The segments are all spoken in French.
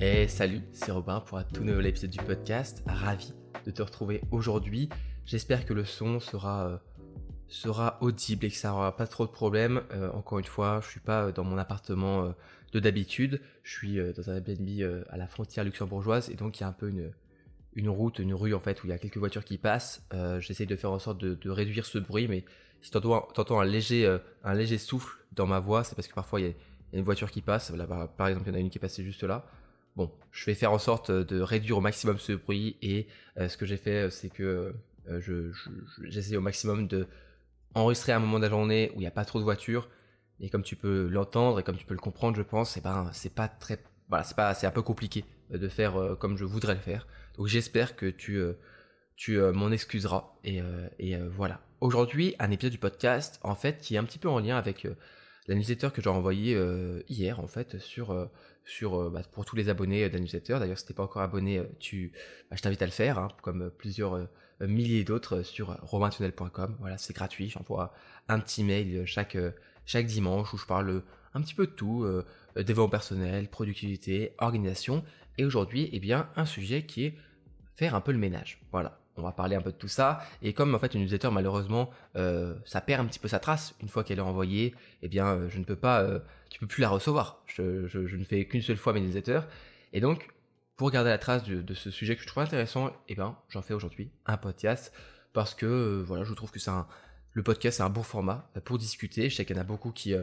Et salut, c'est Robin pour un tout nouvel épisode du podcast. Ravi de te retrouver aujourd'hui. J'espère que le son sera euh, audible et que ça aura pas trop de problèmes. Euh, encore une fois, je suis pas euh, dans mon appartement de d'habitude. Je suis dans un Airbnb à la frontière luxembourgeoise et donc il y a un peu une route, une rue en fait où il y a quelques voitures qui passent. J'essaie de faire en sorte de, réduire ce bruit, mais si t'entends, entends un léger un léger souffle dans ma voix, c'est parce que parfois il y a une voiture qui passe. Par exemple, il y en a une qui est passée juste là. Bon, je vais faire en sorte de réduire au maximum ce bruit et euh, ce que j'ai fait, euh, c'est que euh, je, j'essaie au maximum de enregistrer un moment de la journée où il n'y a pas trop de voitures. Et comme tu peux l'entendre et comme tu peux le comprendre, je pense, c'est ben c'est pas très, voilà, c'est pas, c'est un peu compliqué de faire comme je voudrais le faire. Donc j'espère que tu, m'en excuseras et, et voilà. Aujourd'hui, un épisode du podcast, en fait, qui est un petit peu en lien avec la newsletter que j'ai envoyée hier, en fait, sur sur euh, bah, pour tous les abonnés de la newsletter. D'ailleurs, si t'es pas encore abonné, euh, tu, bah, je t'invite à le faire, hein, comme euh, plusieurs milliers d'autres sur romaintunnel.com. Voilà, c'est gratuit. J'envoie un petit mail chaque chaque dimanche où je parle un petit peu de tout, développement personnel, productivité, organisation. Et aujourd'hui, eh bien, un sujet qui est faire un peu le ménage. Voilà on va parler un peu de tout ça. Et comme en fait une newsletter malheureusement euh, ça perd un petit peu sa trace une fois qu'elle est envoyée, eh bien euh, je ne peux pas, euh, tu peux plus la recevoir. Je, ne fais qu'une seule fois mes newsletters. Et donc pour garder la trace de, ce sujet que je trouve intéressant, eh ben j'en fais aujourd'hui un podcast parce que voilà je trouve que c'est un le podcast c'est un bon format pour discuter. Je sais qu'il y en a beaucoup qui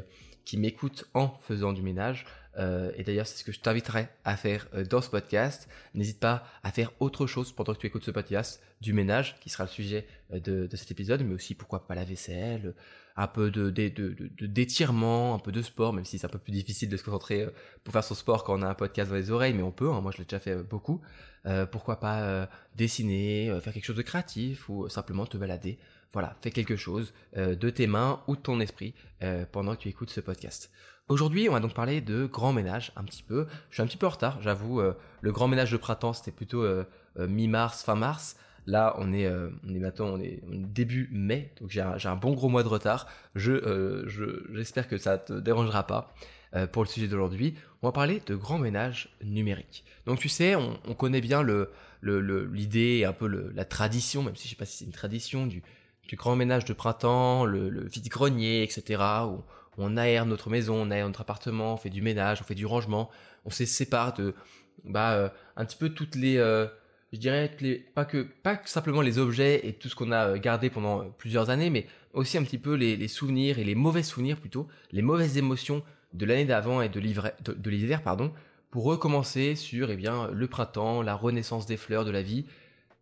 qui m'écoutent en faisant du ménage. Euh, et d'ailleurs, c'est ce que je t'inviterai à faire euh, dans ce podcast. N'hésite pas à faire autre chose pendant que tu écoutes ce podcast, du ménage, qui sera le sujet euh, de, cet épisode, mais aussi pourquoi pas la vaisselle, un peu de, d'étirement, un peu de sport, même si c'est un peu plus difficile de se concentrer pour faire son sport quand on a un podcast dans les oreilles, mais on peut, hein. moi je l'ai déjà fait beaucoup. pourquoi pas dessiner, faire quelque chose de créatif, ou simplement te balader. Voilà, fais quelque chose de tes mains ou de ton esprit pendant que tu écoutes ce podcast. Aujourd'hui, on va donc parler de grand ménage un petit peu. Je suis un petit peu en retard, j'avoue. Euh, le grand ménage de printemps, c'était plutôt euh, euh, mi-mars, fin mars. Là, on est, on est maintenant, on est, début mai, donc j'ai un, bon gros mois de retard. Je, j'espère que ça te dérangera pas pour le sujet d'aujourd'hui. On va parler de grand ménage numérique. Donc tu sais, on, connaît bien le, l'idée et un peu la tradition, même si je sais pas si c'est une tradition du, grand ménage de printemps, le, le vide-grenier, etc. on aère notre maison, on aère notre appartement, on fait du ménage, on fait du rangement, on se sépare de bah euh, un petit peu toutes les euh, je dirais pas que pas simplement les objets et tout ce qu'on a euh, gardé pendant plusieurs années mais aussi un petit peu les, souvenirs et les mauvais souvenirs plutôt les mauvaises émotions de l'année d'avant et de l'hiver de, l'hiver pardon pour recommencer sur eh bien le printemps la renaissance des fleurs de la vie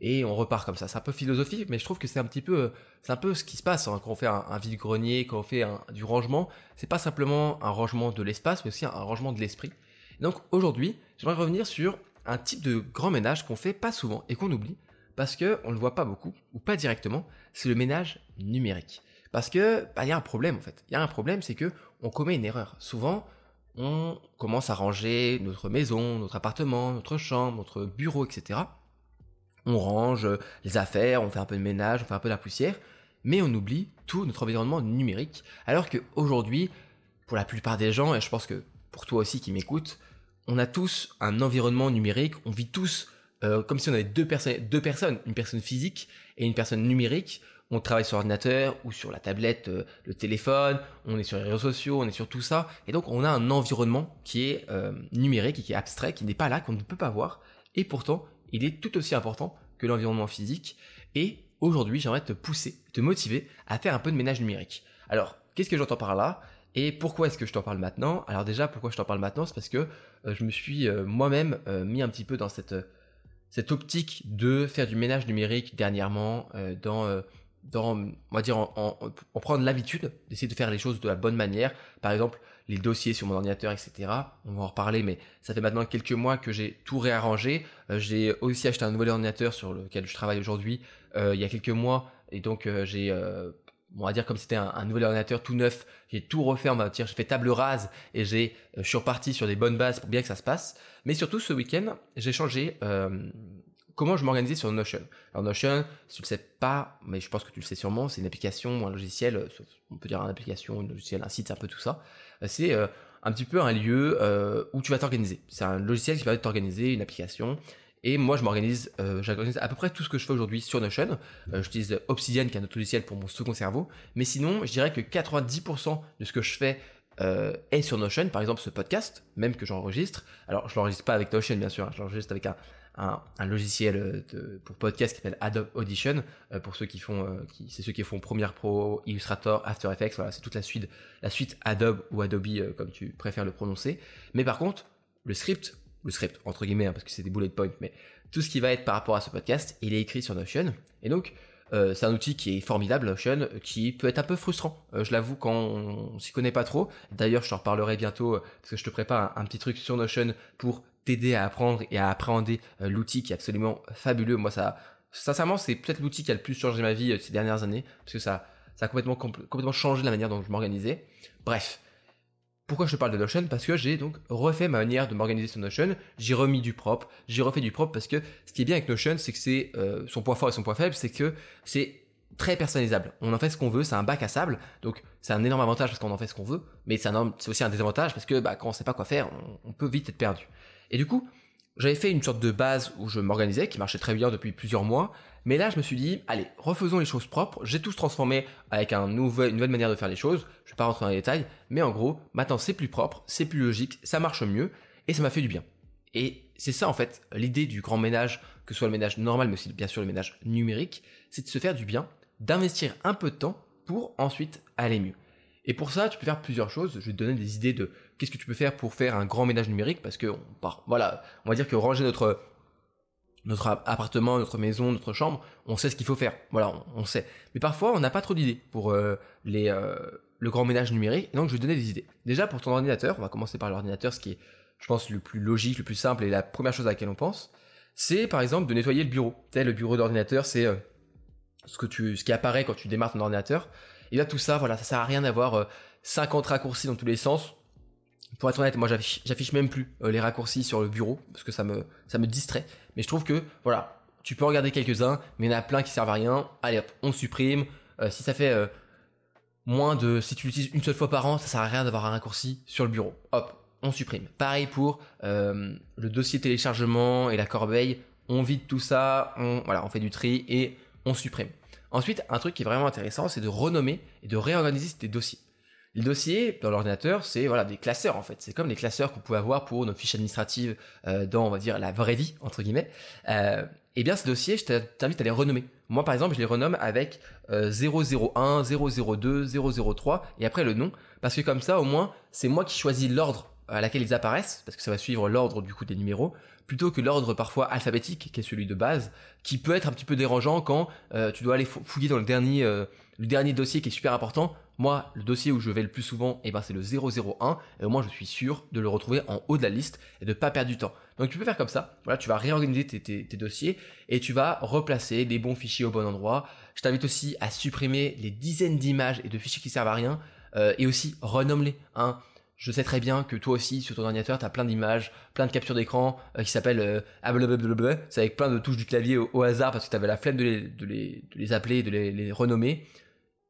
et on repart comme ça. C'est un peu philosophique, mais je trouve que c'est un petit peu, c'est un peu ce qui se passe hein, quand on fait un, vide-grenier, quand on fait du rangement. C'est pas simplement un rangement de l'espace, mais aussi un, rangement de l'esprit. Donc aujourd'hui, j'aimerais revenir sur un type de grand ménage qu'on fait pas souvent et qu'on oublie parce que on le voit pas beaucoup ou pas directement. C'est le ménage numérique. Parce que bah, il y a un problème en fait. Il y a un problème, c'est que on commet une erreur. Souvent, on commence à ranger notre maison, notre appartement, notre chambre, notre bureau, etc on range les affaires, on fait un peu de ménage, on fait un peu de la poussière, mais on oublie tout notre environnement numérique. Alors qu'aujourd'hui, pour la plupart des gens, et je pense que pour toi aussi qui m'écoutes, on a tous un environnement numérique, on vit tous euh, comme si on avait deux, personnes, deux personnes, une personne physique et une personne numérique. On travaille sur l'ordinateur ou sur la tablette, euh, le téléphone, on est sur les réseaux sociaux, on est sur tout ça. Et donc on a un environnement qui est euh, numérique et qui est abstrait, qui n'est pas là, qu'on ne peut pas voir. Et pourtant, il est tout aussi important que l'environnement physique. Et aujourd'hui, j'aimerais te pousser, te motiver à faire un peu de ménage numérique. Alors, qu'est-ce que j'entends par là? Et pourquoi est-ce que je t'en parle maintenant? Alors déjà, pourquoi je t'en parle maintenant? C'est parce que euh, je me suis euh, moi-même euh, mis un petit peu dans cette, cette optique de faire du ménage numérique dernièrement, dans, dans, on va dire, en, en prendre l'habitude d'essayer de faire les choses de la bonne manière. Par exemple, les dossiers sur mon ordinateur, etc. On va en reparler, mais ça fait maintenant quelques mois que j'ai tout réarrangé. Euh, j'ai aussi acheté un nouvel ordinateur sur lequel je travaille aujourd'hui euh, il y a quelques mois, et donc euh, j'ai on va dire comme c'était un, nouvel ordinateur tout neuf, j'ai tout refait, on va dire, j'ai fait table rase et j'ai, je suis reparti sur des bonnes bases pour bien que ça se passe. Mais surtout ce week-end, j'ai changé comment je m'organisais sur Notion. Alors Notion, si tu le sais pas, mais je pense que tu le sais sûrement, c'est une application, un logiciel, on peut dire une application, un logiciel, un site, c'est un peu tout ça. Euh, c'est euh, un petit peu un lieu où tu vas t'organiser. C'est un logiciel qui va t'organiser, une application. Et moi, je m'organise, j'organise à peu près tout ce que je fais aujourd'hui sur Notion. J'utilise Obsidian, qui est un autre logiciel pour mon second cerveau. Mais sinon, je dirais que 90% de ce que je fais euh, est sur Notion, par exemple ce podcast, même que j'enregistre. Alors je l'enregistre pas avec Notion bien sûr, hein, je l'enregistre avec un, un, logiciel euh, pour podcast qui s'appelle Adobe Audition. Euh, pour ceux qui font, euh, qui, c'est ceux qui font Premiere Pro, Illustrator, After Effects. Voilà, c'est toute la suite, la suite Adobe ou Adobe comme tu préfères le prononcer. Mais par contre, le script, le script entre guillemets hein, parce que c'est des bullet points, mais tout ce qui va être par rapport à ce podcast, il est écrit sur Notion. Et donc c'est un outil qui est formidable, Notion, qui peut être un peu frustrant. Je l'avoue quand on, s'y connaît pas trop. D'ailleurs, je t'en reparlerai bientôt parce que je te prépare un, petit truc sur Notion pour t'aider à apprendre et à appréhender l'outil qui est absolument fabuleux. Moi, ça, sincèrement, c'est peut-être l'outil qui a le plus changé ma vie ces dernières années parce que ça, ça a complètement, complètement changé la manière dont je m'organisais. Bref, pourquoi je te parle de Notion? Parce que j'ai donc refait ma manière de m'organiser sur Notion, j'ai remis du propre, j'ai refait du propre parce que ce qui est bien avec Notion, c'est que c'est euh, son point fort et son point faible, c'est que c'est très personnalisable. On en fait ce qu'on veut, c'est un bac à sable, donc c'est un énorme avantage parce qu'on en fait ce qu'on veut, mais c'est aussi un désavantage parce que bah, quand on sait pas quoi faire, on peut vite être perdu. Et du coup, j'avais fait une sorte de base où je m'organisais, qui marchait très bien depuis plusieurs mois, mais là, je me suis dit, allez, refaisons les choses propres. J'ai tout transformé avec une nouvelle manière de faire les choses. Je vais pas rentrer dans les détails, mais en gros, maintenant c'est plus propre, c'est plus logique, ça marche mieux, et ça m'a fait du bien. Et c'est ça en fait l'idée du grand ménage, que ce soit le ménage normal, mais aussi bien sûr le ménage numérique, c'est de se faire du bien, d'investir un peu de temps pour ensuite aller mieux. Et pour ça, tu peux faire plusieurs choses. Je vais te donner des idées de qu'est-ce que tu peux faire pour faire un grand ménage numérique, parce que voilà, on va dire que ranger notre notre appartement, notre maison, notre chambre, on sait ce qu'il faut faire. Voilà, on, sait. Mais parfois, on n'a pas trop d'idées pour euh, les, euh, le grand ménage numérique. Et donc, je vais donner des idées. Déjà, pour ton ordinateur, on va commencer par l'ordinateur, ce qui est, je pense, le plus logique, le plus simple et la première chose à laquelle on pense. C'est, par exemple, de nettoyer le bureau. Le bureau d'ordinateur, c'est euh, ce, que tu, ce qui apparaît quand tu démarres ton ordinateur. Et là, tout ça, voilà, ça sert à rien d'avoir 50 raccourcis dans tous les sens pour être honnête, moi j'affiche même plus euh, les raccourcis sur le bureau parce que ça me distrait. Mais je trouve que voilà, tu peux regarder quelques-uns, mais il y en a plein qui servent à rien. Allez hop, on supprime. Euh, si ça fait euh, moins de, si tu l'utilises une seule fois par an, ça sert à rien d'avoir un raccourci sur le bureau. Hop, on supprime. Pareil pour le dossier téléchargement et la corbeille. On vide tout ça, voilà, on fait du tri et on supprime. Ensuite, un truc qui est vraiment intéressant, c'est de renommer et de réorganiser tes dossiers. Les dossiers dans l'ordinateur, c'est voilà des classeurs en fait. C'est comme les classeurs qu'on pouvait avoir pour nos fiches administratives euh, dans on va dire la vraie vie entre guillemets. Euh, eh bien ces dossiers, je t'invite à les renommer. Moi par exemple, je les renomme avec euh, 001, 002, 003 et après le nom parce que comme ça au moins c'est moi qui choisis l'ordre à laquelle ils apparaissent parce que ça va suivre l'ordre du coup des numéros plutôt que l'ordre parfois alphabétique qui est celui de base qui peut être un petit peu dérangeant quand euh, tu dois aller fouiller dans le dernier euh, le dernier dossier qui est super important moi, le dossier où je vais le plus souvent, eh ben, c'est le 001, et au moins je suis sûr de le retrouver en haut de la liste et de ne pas perdre du temps. Donc tu peux faire comme ça, voilà, tu vas réorganiser tes, dossiers et tu vas replacer les bons fichiers au bon endroit. Je t'invite aussi à supprimer les dizaines d'images et de fichiers qui servent à rien, euh, et aussi renomme-les. Hein. Je sais très bien que toi aussi, sur ton ordinateur, tu as plein d'images, plein de captures d'écran euh, qui s'appellent euh, c'est avec plein de touches du clavier au, hasard parce que tu avais la flemme de les, de les, appeler, de les, les renommer.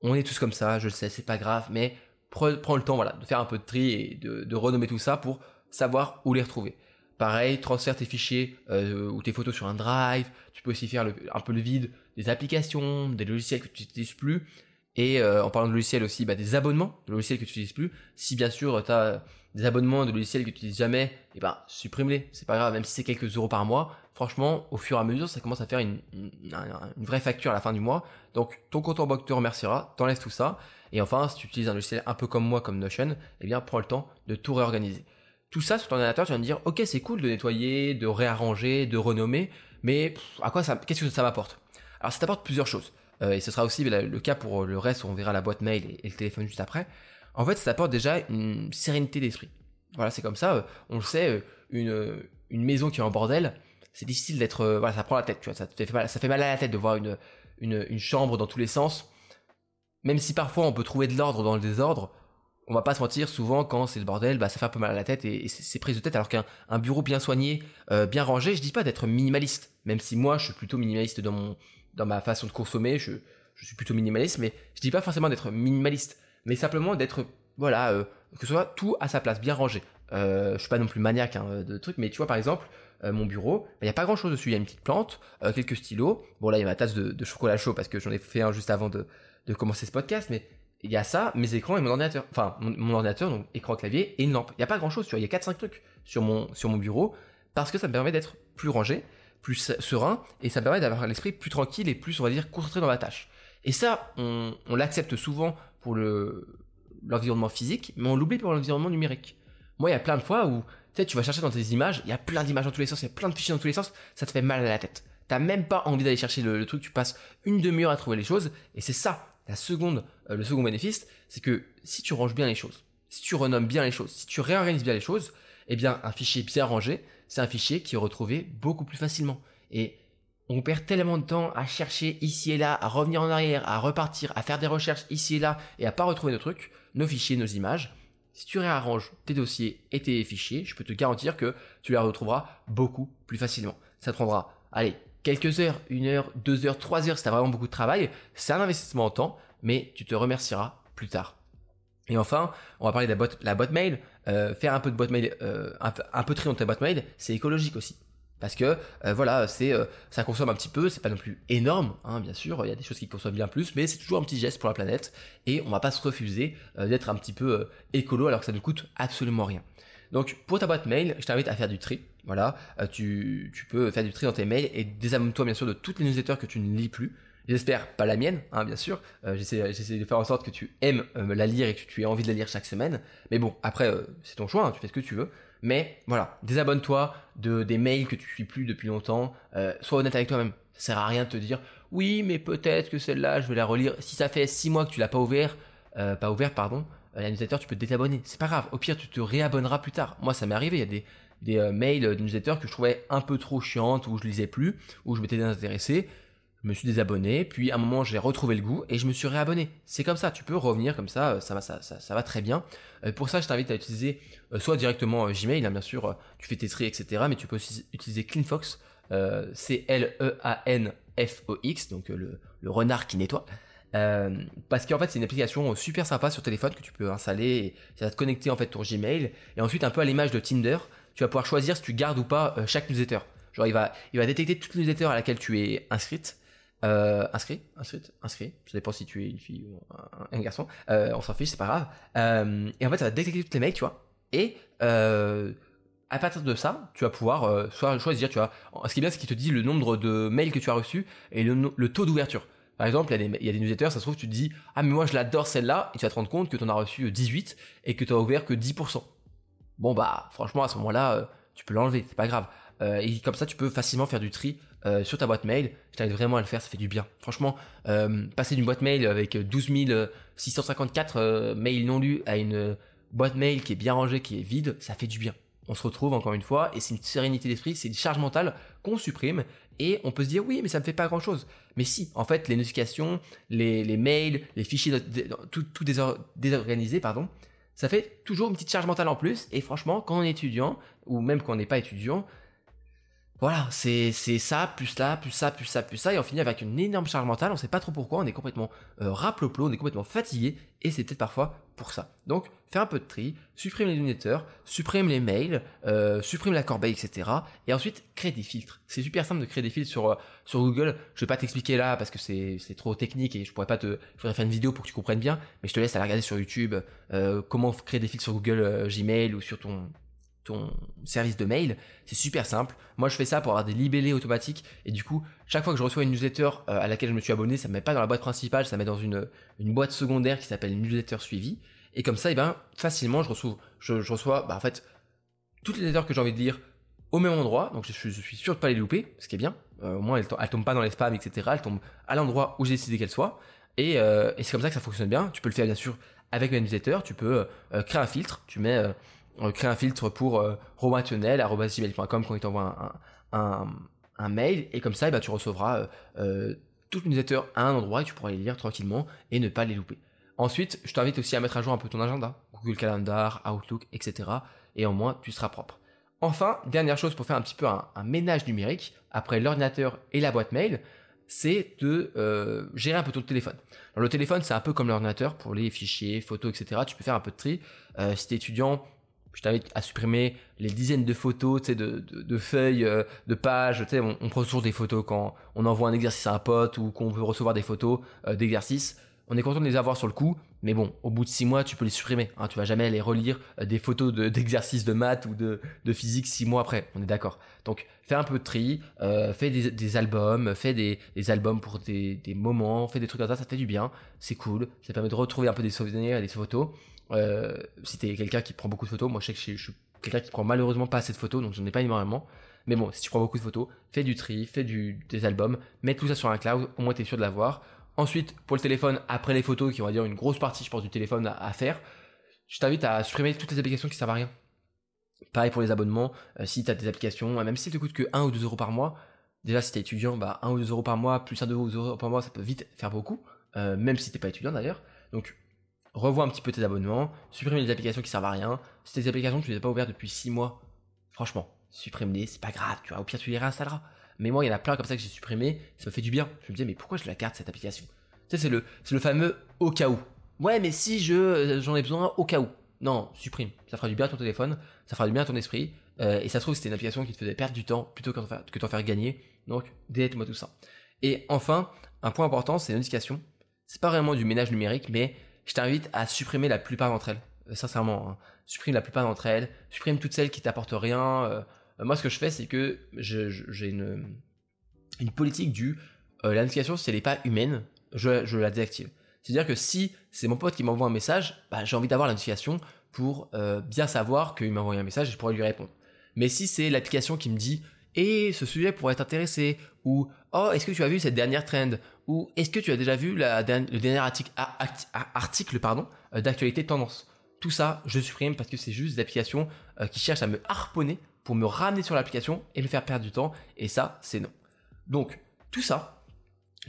On est tous comme ça, je le sais, c'est pas grave, mais prends, le temps voilà, de faire un peu de tri et de, renommer tout ça pour savoir où les retrouver. Pareil, transfère tes fichiers ou tes photos sur un drive. Tu peux aussi faire un peu le vide des applications, des logiciels que tu n'utilises plus. Et euh, en parlant de logiciels aussi, bah, des abonnements de logiciels que tu n'utilises plus. Si bien sûr tu as des abonnements de logiciels que tu n'utilises jamais, et eh ben supprime-les. C'est pas grave, même si c'est quelques euros par mois franchement, au fur et à mesure, ça commence à faire une, vraie facture à la fin du mois. Donc, ton compte en banque te remerciera, t'enlèves tout ça. Et enfin, si tu utilises un logiciel un peu comme moi, comme Notion, eh bien, prends le temps de tout réorganiser. Tout ça sur ton ordinateur, tu vas me dire, ok, c'est cool de nettoyer, de réarranger, de renommer, mais à quoi ça, qu'est-ce que ça m'apporte? Alors, ça t'apporte plusieurs choses. Euh, et ce sera aussi le cas pour le reste, où on verra la boîte mail et, le téléphone juste après. En fait, ça t'apporte déjà une sérénité d'esprit. Voilà, c'est comme ça. Euh, on le sait, euh, une, une maison qui est en bordel, c'est difficile d'être, euh, voilà, ça prend la tête, tu vois, ça fait mal, ça fait mal à la tête de voir une, une, chambre dans tous les sens. Même si parfois on peut trouver de l'ordre dans le désordre, on va pas se mentir, souvent quand c'est le bordel, bah ça fait un peu mal à la tête et, c'est prise de tête. Alors qu'un bureau bien soigné, euh, bien rangé, je dis pas d'être minimaliste, même si moi je suis plutôt minimaliste dans mon dans ma façon de consommer, je, je suis plutôt minimaliste, mais je dis pas forcément d'être minimaliste, mais simplement d'être voilà, euh, que ce soit tout à sa place, bien rangé. Euh, je suis pas non plus maniaque hein, de trucs, mais tu vois par exemple, euh, mon bureau, il n'y a pas grand chose dessus. Il y a une petite plante, quelques stylos. Bon là il y a ma tasse de, chocolat chaud parce que j'en ai fait un juste avant de, commencer ce podcast, mais il y a ça, mes écrans et mon ordinateur. Enfin, mon, ordinateur, donc écran, clavier et une lampe. Il n'y a pas grand chose, tu vois, il y a 4-5 trucs sur mon, sur mon bureau parce que ça me permet d'être plus rangé, plus serein et ça me permet d'avoir l'esprit plus tranquille et plus, on va dire, concentré dans ma tâche. Et ça, on, on l'accepte souvent pour le, l'environnement physique, mais on l'oublie pour l'environnement numérique. Moi, il y a plein de fois où tu sais, tu vas chercher dans tes images, il y a plein d'images dans tous les sens, il y a plein de fichiers dans tous les sens, ça te fait mal à la tête. T'as même pas envie d'aller chercher le, truc, tu passes une demi-heure à trouver les choses, et c'est ça, la seconde, euh, le second bénéfice, c'est que si tu ranges bien les choses, si tu renommes bien les choses, si tu réorganises bien les choses, eh bien, un fichier bien rangé, c'est un fichier qui est retrouvé beaucoup plus facilement. Et on perd tellement de temps à chercher ici et là, à revenir en arrière, à repartir, à faire des recherches ici et là, et à pas retrouver nos trucs, nos fichiers, nos images. Si tu réarranges tes dossiers et tes fichiers, je peux te garantir que tu les retrouveras beaucoup plus facilement. Ça te prendra, allez, quelques heures, une heure, deux heures, trois heures si tu as vraiment beaucoup de travail. C'est un investissement en temps, mais tu te remercieras plus tard. Et enfin, on va parler de la boîte, mail. Euh, faire un peu de boîte mail, euh, tri dans ta boîte mail, c'est écologique aussi parce que euh, voilà, c'est ça consomme un petit peu, c'est pas non plus énorme, hein, bien sûr, il y a des choses qui consomment bien plus, mais c'est toujours un petit geste pour la planète et on va pas se refuser d'être un petit peu écolo alors que ça ne coûte absolument rien. Donc pour ta boîte mail, je t'invite à faire du tri. Voilà, tu, tu, peux faire du tri dans tes mails et désabonne-toi bien sûr de toutes les newsletters que tu ne lis plus. J'espère pas la mienne, hein, bien sûr. j'essaie, j'essaie de faire en sorte que tu aimes la lire et que tu aies envie de la lire chaque semaine. Mais bon, après, c'est ton choix, hein, tu fais ce que tu veux. Mais voilà, désabonne-toi de des mails que tu suis plus depuis longtemps. Euh, sois honnête avec toi-même. Ça sert à rien de te dire oui, mais peut-être que celle-là, je vais la relire. Si ça fait six mois que tu l'as pas ouvert, euh, pas ouvert, pardon, euh, la newsletter, tu peux te désabonner. C'est pas grave. Au pire, tu te réabonneras plus tard. Moi, ça m'est arrivé. Il y a des des mails de newsletter que je trouvais un peu trop chiantes, où je lisais plus, où je m'étais désintéressé me suis désabonné, puis à un moment j'ai retrouvé le goût et je me suis réabonné. C'est comme ça, tu peux revenir comme ça, ça va, ça, ça, va très bien. Euh, pour ça, je t'invite à utiliser euh, soit directement euh, Gmail, hein, bien sûr, tu fais tes tri, etc. Mais tu peux aussi utiliser CleanFox, C-L-E-A-N-F-O-X, donc le, renard qui nettoie. parce qu'en fait c'est une application super sympa sur téléphone que tu peux installer et ça va te connecter en fait ton Gmail et ensuite un peu à l'image de Tinder tu vas pouvoir choisir si tu gardes ou pas chaque newsletter genre il va il va détecter toutes les newsletters à laquelle tu es inscrite euh, inscrit, inscrite, inscrit. Ça dépend si tu es une fille ou un, garçon. Euh, on s'en fiche, c'est pas grave. Euh, et en fait, ça va détecter toutes les mails, tu vois. Et euh, à partir de ça, tu vas pouvoir soit choisir, tu vois. Ce qui est bien, c'est qu'il te dit le nombre de mails que tu as reçus et le, taux d'ouverture. Par exemple, il y, a des, il y a des newsletters, ça se trouve, tu te dis, ah, mais moi, je l'adore celle-là, et tu vas te rendre compte que tu en as reçu 18 et que tu as ouvert que 10%. Bon, bah, franchement, à ce moment-là, tu peux l'enlever, c'est pas grave. et comme ça, tu peux facilement faire du tri euh, sur ta boîte mail. Je t'invite vraiment à le faire, ça fait du bien. Franchement, euh, passer d'une boîte mail avec 12 654 euh, mails non lus à une boîte mail qui est bien rangée, qui est vide, ça fait du bien. On se retrouve encore une fois et c'est une sérénité d'esprit, c'est une charge mentale qu'on supprime et on peut se dire oui mais ça me fait pas grand chose. Mais si, en fait les notifications, les, mails, les fichiers, tout, tout désorganisé, pardon, ça fait toujours une petite charge mentale en plus et franchement quand on est étudiant ou même quand on n'est pas étudiant, voilà, c'est ça, plus là, plus ça, plus ça, plus ça, et on finit avec une énorme charge mentale, on sait pas trop pourquoi, on est complètement euh, on est complètement fatigué, et c'est peut-être parfois pour ça. Donc, fais un peu de tri, supprime les lunetteurs, supprime les mails, euh, supprime la corbeille, etc. Et ensuite, crée des filtres. C'est super simple de créer des filtres sur, euh, Google. Je vais pas t'expliquer là parce que c'est trop technique et je pourrais pas te, il faudrait faire une vidéo pour que tu comprennes bien, mais je te laisse aller regarder sur YouTube euh, comment créer des filtres sur Google euh, Gmail ou sur ton, ton service de mail, c'est super simple. Moi, je fais ça pour avoir des libellés automatiques et du coup, chaque fois que je reçois une newsletter euh, à laquelle je me suis abonné, ça me met pas dans la boîte principale, ça me met dans une, une boîte secondaire qui s'appelle newsletter suivi. Et comme ça, eh ben, facilement, je reçois, je, reçois, bah, en fait, toutes les newsletters que j'ai envie de lire au même endroit. Donc, je, suis sûr de pas les louper, ce qui est bien. Euh, au moins, elles, elles, tombent pas dans les spams, etc. Elles tombent à l'endroit où j'ai décidé qu'elles soient. Et, euh, et c'est comme ça que ça fonctionne bien. Tu peux le faire, bien sûr, avec mes newsletters. Tu peux créer un filtre. Tu mets crée un filtre pour euh, quand il t'envoie un, un, mail et comme ça eh ben, tu recevras euh, euh, toutes les newsletters à un endroit et tu pourras les lire tranquillement et ne pas les louper. Ensuite, je t'invite aussi à mettre à jour un peu ton agenda, Google Calendar, Outlook, etc. Et au moins, tu seras propre. Enfin, dernière chose pour faire un petit peu un, ménage numérique, après l'ordinateur et la boîte mail, c'est de gérer un peu ton téléphone. Alors, le téléphone, c'est un peu comme l'ordinateur pour les fichiers, photos, etc. Tu peux faire un peu de tri. si tu es étudiant, je t'invite à supprimer les dizaines de photos, tu sais, de, feuilles, euh, de pages. Tu sais, on, prend toujours des photos quand on envoie un exercice à un pote ou qu'on veut recevoir des photos euh, d'exercices. On est content de les avoir sur le coup, mais bon, au bout de six mois, tu peux les supprimer. Hein, tu vas jamais aller relire euh, des photos d'exercices de, maths ou de, physique six mois après. On est d'accord. Donc, fais un peu de tri, fais des, albums, fais des, albums pour des, des moments, fais des trucs comme ça. Ça fait du bien, c'est cool. Ça permet de retrouver un peu des souvenirs et des photos. Euh, si t'es quelqu'un qui prend beaucoup de photos, moi je sais que je, suis quelqu'un qui prend malheureusement pas assez de photos, donc j'en ai pas énormément. Mais bon, si tu prends beaucoup de photos, fais du tri, fais des albums, mets tout ça sur un cloud, au moins tu es sûr de l'avoir. Ensuite, pour le téléphone, après les photos, qui on va dire une grosse partie, je pense, du téléphone à, faire, je t'invite à supprimer toutes les applications qui servent à rien. Pareil pour les abonnements, euh, si tu as des applications, même si elles te coûtent que 1 ou 2 euros par mois, déjà si t'es étudiant, bah 1 ou 2 euros par mois, plus 1 ou 2 euros par mois, ça peut vite faire beaucoup, euh, même si t'es pas étudiant d'ailleurs. Donc revois un petit peu tes abonnements, supprime les applications qui servent à rien. Si tes applications tu les as pas ouvertes depuis 6 mois, franchement, supprime-les, c'est pas grave, tu vois, au pire tu les réinstalleras. Mais moi, il y en a plein comme ça que j'ai supprimé, ça me fait du bien. Je me disais, mais pourquoi je la garde cette application? Tu sais, c'est le, le fameux au cas où. Ouais, mais si je, euh, j'en ai besoin au cas où. Non, supprime. Ça fera du bien à ton téléphone, ça fera du bien à ton esprit. Euh, et ça se trouve, c'était une application qui te faisait perdre du temps plutôt que t'en faire gagner. Donc, délète-moi tout ça. Et enfin, un point important, c'est les notifications. C'est pas vraiment du ménage numérique, mais je t'invite à supprimer la plupart d'entre elles. Euh, sincèrement, hein. supprime la plupart d'entre elles, supprime toutes celles qui t'apportent rien. Euh. moi, ce que je fais, c'est que j'ai une, une politique du euh, la notification, si elle n'est pas humaine, je, la désactive. C'est-à-dire que si c'est mon pote qui m'envoie un message, bah, j'ai envie d'avoir la notification pour bien savoir qu'il m'a envoyé un message et je pourrais lui répondre. Mais si c'est l'application qui me dit et ce sujet pourrait t'intéresser ou oh est-ce que tu as vu cette dernière trend? Ou est-ce que tu as déjà vu le dernier article, article euh, d'actualité tendance? Tout ça je supprime parce que c'est juste des applications euh, qui cherchent à me harponner pour me ramener sur l'application et me faire perdre du temps. Et ça c'est non. Donc tout ça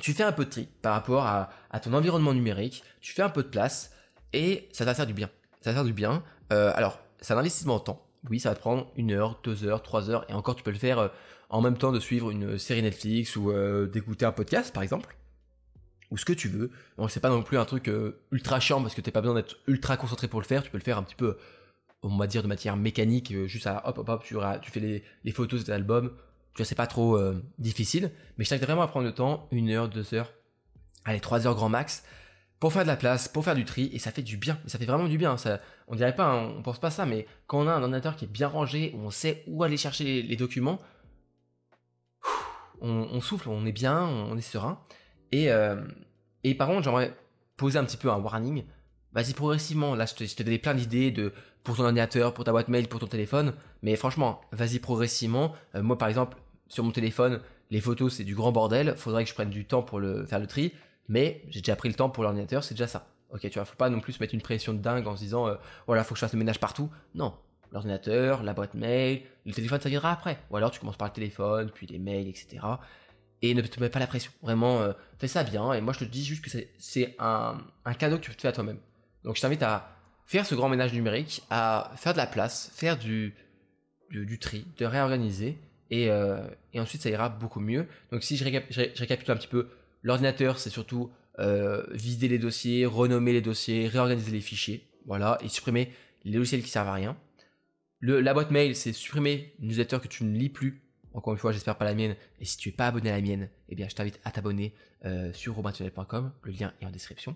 tu fais un peu de tri par rapport à, ton environnement numérique tu fais un peu de place et ça va faire du bien. Ça va faire du bien. Euh, alors c'est un investissement en temps. Oui, ça va te prendre une heure, deux heures, trois heures, et encore tu peux le faire en même temps de suivre une série Netflix ou euh, d'écouter un podcast par exemple, ou ce que tu veux. Donc c'est pas non plus un truc euh, ultra chiant parce que t'as pas besoin d'être ultra concentré pour le faire, tu peux le faire un petit peu, on va dire de matière mécanique, juste à hop hop hop, tu, fais les, photos de l'album, tu vois c'est pas trop difficile, mais je t'invite vraiment à prendre le temps, une heure, deux heures, allez trois heures grand max, pour faire de la place, pour faire du tri, et ça fait du bien, ça fait vraiment du bien. Ça, on dirait pas, hein, on pense pas ça, mais quand on a un ordinateur qui est bien rangé, où on sait où aller chercher les, documents, on, souffle, on est bien, on est serein. Et, euh, et par contre, j'aimerais poser un petit peu un warning. Vas-y progressivement. Là, je te, je plein d'idées de pour ton ordinateur, pour ta boîte mail, pour ton téléphone. Mais franchement, vas-y progressivement. Euh, moi, par exemple, sur mon téléphone, les photos, c'est du grand bordel. Faudrait que je prenne du temps pour le faire le tri mais j'ai déjà pris le temps pour l'ordinateur, c'est déjà ça. Ok, tu vois, faut pas non plus mettre une pression de dingue en se disant, euh, voilà, faut que je fasse le ménage partout. Non, l'ordinateur, la boîte mail, le téléphone, ça viendra après. Ou alors tu commences par le téléphone, puis les mails, etc. Et ne te mets pas la pression. Vraiment, euh, fais ça bien. Et moi, je te dis juste que c'est un, cadeau que tu te fais à toi-même. Donc, je t'invite à faire ce grand ménage numérique, à faire de la place, faire du, tri, de réorganiser. Et, euh, et, ensuite, ça ira beaucoup mieux. Donc, si je, je récapitule un petit peu L'ordinateur, c'est surtout euh, vider les dossiers, renommer les dossiers, réorganiser les fichiers, voilà, et supprimer les logiciels qui servent à rien. La boîte mail, c'est supprimer une newsletter que tu ne lis plus. Encore une fois, j'espère pas la mienne. Et si tu es pas abonné à la mienne, eh bien, je t'invite à t'abonner euh, sur robintunnel.com. Le lien est en description.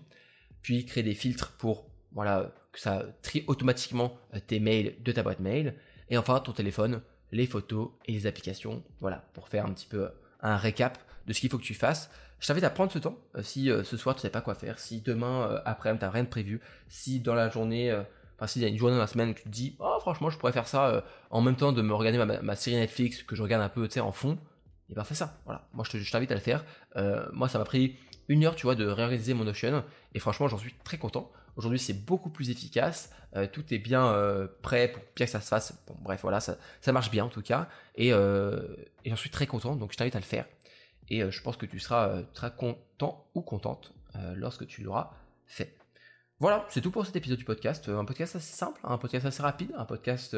Puis créer des filtres pour voilà que ça trie automatiquement euh, tes mails de ta boîte mail. Et enfin, ton téléphone, les photos et les applications. Voilà, pour faire un petit peu un récap de ce qu'il faut que tu fasses. Je t'invite à prendre ce temps. Euh, si ce soir tu sais pas quoi faire, si demain après tu n'as rien de prévu, si dans la journée, enfin s'il y a une journée dans la semaine tu te dis, oh franchement je pourrais faire ça en même temps de me regarder ma, série Netflix que je regarde un peu tu sais en fond, et ben fais ça. Voilà. Moi je t'invite à le faire. moi ça m'a pris une heure tu vois de réaliser mon Notion et franchement j'en suis très content. Aujourd'hui c'est beaucoup plus efficace, tout est bien prêt pour bien que ça se fasse. Bref voilà ça, marche bien en tout cas et, et j'en suis très content donc je t'invite à le faire et euh, je pense que tu seras euh, très content ou contente euh, lorsque tu l'auras fait. Voilà, c'est tout pour cet épisode du podcast. Un podcast assez simple, un podcast assez rapide, un podcast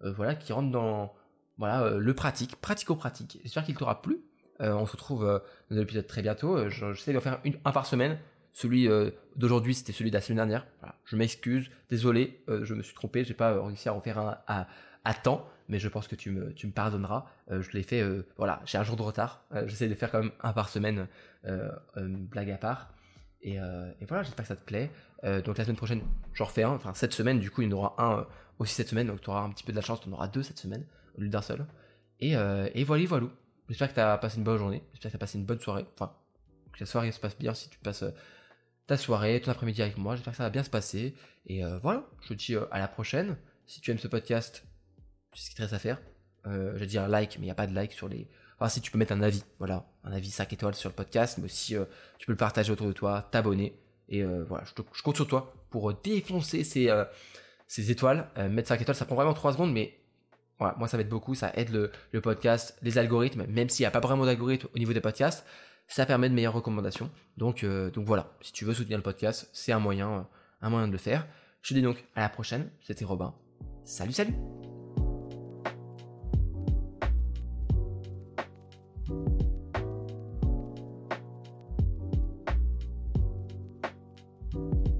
voilà qui rentre dans le pratique, pratico-pratique. J'espère qu'il t'aura plu. on se retrouve dans l'épisode très bientôt. J'essaie d'en faire un par semaine. Celui d'aujourd'hui, c'était celui de la semaine dernière. Je m'excuse, désolé, je me suis trompé, j'ai pas réussi à en faire un à, temps, mais je pense que tu me, tu me pardonneras. je l'ai fait, voilà, j'ai un jour de retard. J'essaie de faire quand même un par semaine, blague à part. Et, voilà, j'espère que ça te plaît. donc la semaine prochaine, j'en refais un. Enfin, cette semaine, du coup, il y en aura un aussi cette semaine. Donc tu auras un petit peu de la chance, tu en auras deux cette semaine au lieu d'un seul. Et, voilà, voilà. J'espère que tu as passé une bonne journée. J'espère que tu as passé une bonne soirée. Enfin, que la soirée se passe bien si tu passes ta soirée, ton après-midi avec moi. J'espère que ça va bien se passer. Et voilà, je te dis à la prochaine. Si tu aimes ce podcast, sais ce qu'il te reste à faire. Euh, vais dire un like, mais il n'y a pas de like sur les. Enfin, si tu peux mettre un avis, voilà, un avis 5 étoiles sur le podcast, mais aussi tu peux le partager autour de toi, t'abonner. Et voilà, je, compte sur toi pour défoncer ces, étoiles. mettre 5 étoiles, ça prend vraiment 3 secondes, mais voilà, moi ça m'aide beaucoup, ça aide le, podcast, les algorithmes, même s'il n'y a pas vraiment d'algorithme au niveau des podcasts, ça permet de meilleures recommandations. Donc, euh, donc voilà, si tu veux soutenir le podcast, c'est un moyen, un moyen de le faire. Je te dis donc à la prochaine, c'était Robin. Salut salut